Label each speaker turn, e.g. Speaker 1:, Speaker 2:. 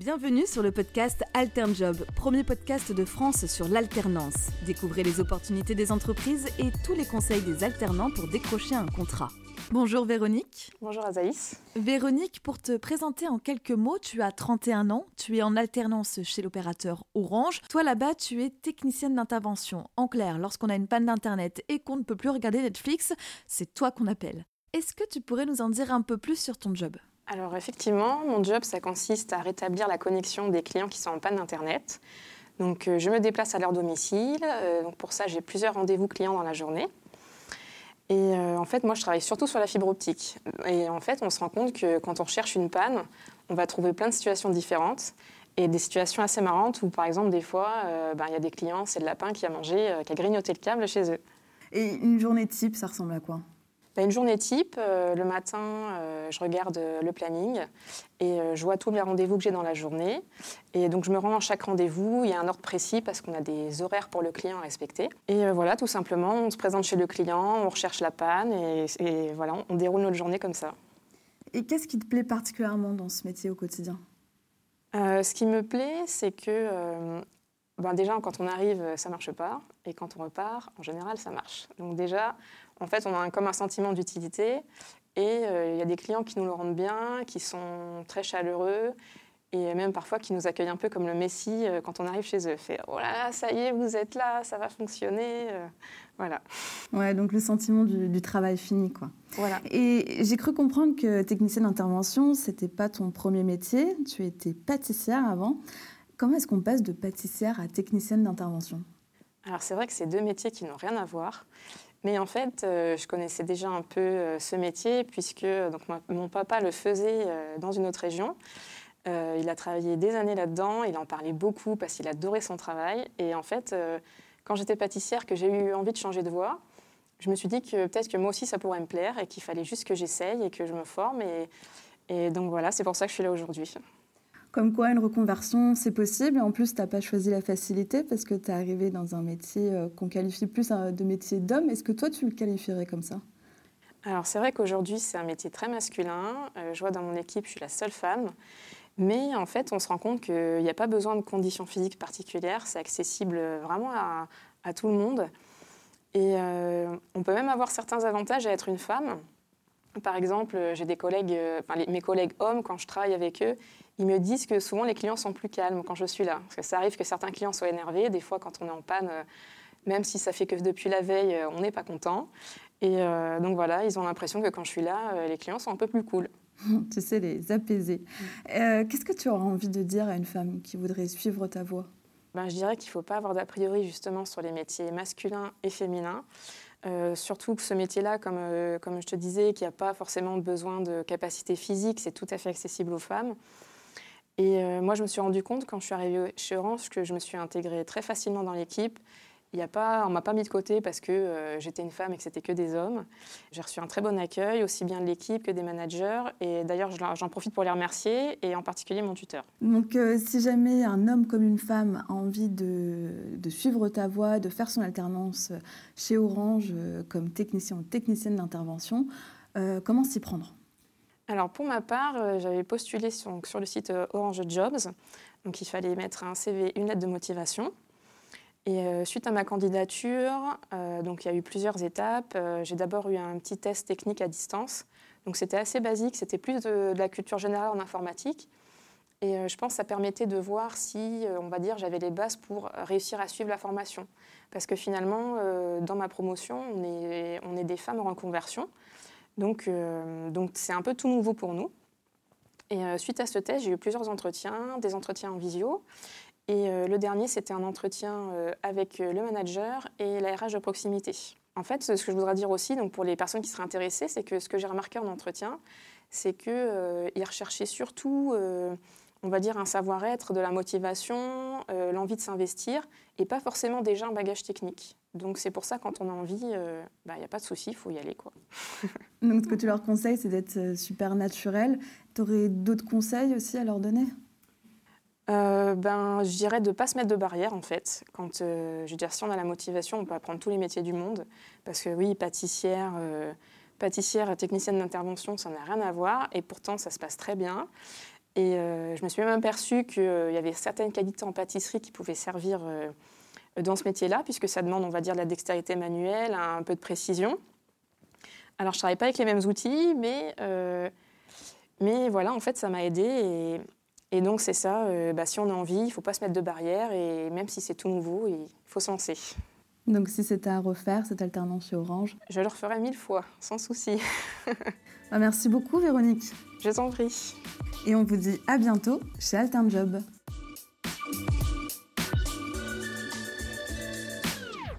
Speaker 1: Bienvenue sur le podcast Alternjob, premier podcast de France sur l'alternance. Découvrez les opportunités des entreprises et tous les conseils des alternants pour décrocher un contrat. Bonjour Véronique.
Speaker 2: Bonjour Azaïs.
Speaker 1: Véronique, pour te présenter en quelques mots, tu as 31 ans, tu es en alternance chez l'opérateur Orange. Toi là-bas, tu es technicienne d'intervention. En clair, lorsqu'on a une panne d'internet et qu'on ne peut plus regarder Netflix, c'est toi qu'on appelle. Est-ce que tu pourrais nous en dire un peu plus sur ton job?
Speaker 2: Alors effectivement, mon job, ça consiste à rétablir la connexion des clients qui sont en panne d'internet. Donc euh, je me déplace à leur domicile. Euh, donc pour ça, j'ai plusieurs rendez-vous clients dans la journée. Et euh, en fait, moi, je travaille surtout sur la fibre optique. Et en fait, on se rend compte que quand on recherche une panne, on va trouver plein de situations différentes. Et des situations assez marrantes où, par exemple, des fois, ben, il y a des clients, c'est le lapin qui a mangé, qui a grignoté le câble chez eux.
Speaker 1: Et une journée type, ça ressemble à quoi?
Speaker 2: Une journée type, le matin, je regarde le planning et je vois tous les rendez-vous que j'ai dans la journée. Et donc, je me rends à chaque rendez-vous. Il y a un ordre précis parce qu'on a des horaires pour le client à respecter. Et voilà, tout simplement, on se présente chez le client, on recherche la panne et, et voilà, on déroule notre journée comme ça.
Speaker 1: Et qu'est-ce qui te plaît particulièrement dans ce métier au quotidien?
Speaker 2: Euh, ce qui me plaît, c'est que euh, ben déjà, quand on arrive, ça marche pas. Et quand on repart, en général, ça marche. Donc déjà, en fait, on a un, comme un sentiment d'utilité. Et euh, il y a des clients qui nous le rendent bien, qui sont très chaleureux. Et même parfois qui nous accueillent un peu comme le Messie euh, quand on arrive chez eux. Fait oh là là, ça y est, vous êtes là, ça va fonctionner. euh, voilà.
Speaker 1: Ouais, donc le sentiment du, du travail fini, quoi.
Speaker 2: voilà.
Speaker 1: Et j'ai cru comprendre que technicienne d'intervention, c'était pas ton premier métier. Tu étais pâtissière avant. Comment est-ce qu'on passe de pâtissière à technicienne d'intervention?
Speaker 2: Alors c'est vrai que c'est deux métiers qui n'ont rien à voir. Mais en fait, euh, je connaissais déjà un peu euh, ce métier puisque donc, ma- mon papa le faisait euh, dans une autre région. Euh, il a travaillé des années là-dedans, il en parlait beaucoup parce qu'il adorait son travail. Et en fait, euh, quand j'étais pâtissière, que j'ai eu envie de changer de voie, je me suis dit que peut-être que moi aussi ça pourrait me plaire et qu'il fallait juste que j'essaye et que je me forme. Et, et donc voilà, c'est pour ça que je suis là aujourd'hui.
Speaker 1: Comme quoi, une reconversion, c'est possible. En plus, tu n'as pas choisi la facilité parce que tu es arrivé dans un métier euh, qu'on qualifie plus euh, de métier d'homme. Est-ce que toi, tu le qualifierais comme ça?
Speaker 2: Alors c'est vrai qu'aujourd'hui c'est un métier très masculin. Euh, je vois dans mon équipe, je suis la seule femme. Mais en fait, on se rend compte qu'il n'y a pas besoin de conditions physiques particulières. C'est accessible vraiment à, tout le monde. Et on peut même avoir certains avantages à être une femme. Par exemple, j'ai des collègues, mes collègues hommes, quand je travaille avec eux, ils me disent que souvent les clients sont plus calmes quand je suis là. Parce que ça arrive que certains clients soient énervés. Des fois, quand on est en panne, euh, même si ça fait que depuis la veille, euh, on n'est pas content. Et euh, donc voilà, ils ont l'impression que quand je suis là, les clients sont un peu plus cool.
Speaker 1: Tu sais, les apaiser. Euh, Qu'est-ce que tu auras envie de dire à une femme qui voudrait suivre ta voie?
Speaker 2: Ben, je dirais qu'il ne faut pas avoir d'a priori justement sur les métiers masculins et féminins. Euh, surtout que ce métier-là, comme, comme je te disais, qui n'a pas forcément besoin de capacité physique, c'est tout à fait accessible aux femmes. Et euh, moi, je me suis rendu compte quand je suis arrivée chez Orange que je me suis intégrée très facilement dans l'équipe. Il y a pas, on m'a pas mis de côté parce que euh, j'étais une femme et que c'était que des hommes. J'ai reçu un très bon accueil, aussi bien de l'équipe que des managers. Et d'ailleurs, je leur- j'en profite pour les remercier, et en particulier mon tuteur.
Speaker 1: Donc, euh, si jamais un homme comme une femme a envie de, suivre ta voie, de faire son alternance chez Orange comme technicien ou technicienne d'intervention, comment s'y prendre?
Speaker 2: Alors pour ma part, euh, j'avais postulé sur, le site euh, Orange Jobs. Donc il fallait mettre un CV, une lettre de motivation. Et euh, suite à ma candidature, donc il y a eu plusieurs étapes. J'ai d'abord eu un petit test technique à distance. Donc c'était assez basique, c'était plus de, la culture générale en informatique. Et je pense que ça permettait de voir si, on va dire, j'avais les bases pour réussir à suivre la formation. Parce que finalement, dans ma promotion, on est, on est des femmes en reconversion. Donc, euh, donc c'est un peu tout nouveau pour nous. Et euh, suite à ce test, j'ai eu plusieurs entretiens, des entretiens en visio. Et euh, le dernier, c'était un entretien avec le manager et la RH de proximité. En fait, ce que je voudrais dire aussi, donc pour les personnes qui seraient intéressées, c'est que ce que j'ai remarqué en entretien, c'est qu'ils ils recherchaient surtout, on va dire, un savoir-être, de la motivation, l'envie de s'investir, et pas forcément déjà un bagage technique. Donc c'est pour ça, quand on a envie, il n'y a pas de souci, il faut y aller. quoi.
Speaker 1: Donc, ce que tu leur conseilles, c'est d'être euh, super naturel. Tu aurais d'autres conseils aussi à leur donner?
Speaker 2: Euh, ben, je dirais de ne pas se mettre de barrière, en fait. Quand, euh, je veux dire, si on a la motivation, on peut apprendre tous les métiers du monde. Parce que oui, pâtissière, euh, pâtissière, technicienne d'intervention, ça n'a rien à voir. Et pourtant, ça se passe très bien. Et je me suis même aperçue qu'il y avait certaines qualités en pâtisserie qui pouvaient servir dans ce métier-là, puisque ça demande, on va dire, de la dextérité manuelle, un peu de précision. Alors, je ne travaille pas avec les mêmes outils, mais, mais voilà, en fait, ça m'a aidé. Et, et donc, c'est ça, bah, si on a envie, il ne faut pas se mettre de barrière, et même si c'est tout nouveau, il faut se lancer.
Speaker 1: Donc si c'était à refaire, cette alternance chez Orange?
Speaker 2: Je le referais mille fois, sans souci.
Speaker 1: Bah, merci beaucoup Véronique.
Speaker 2: Je t'en prie.
Speaker 1: Et on vous dit à bientôt chez Alternjob.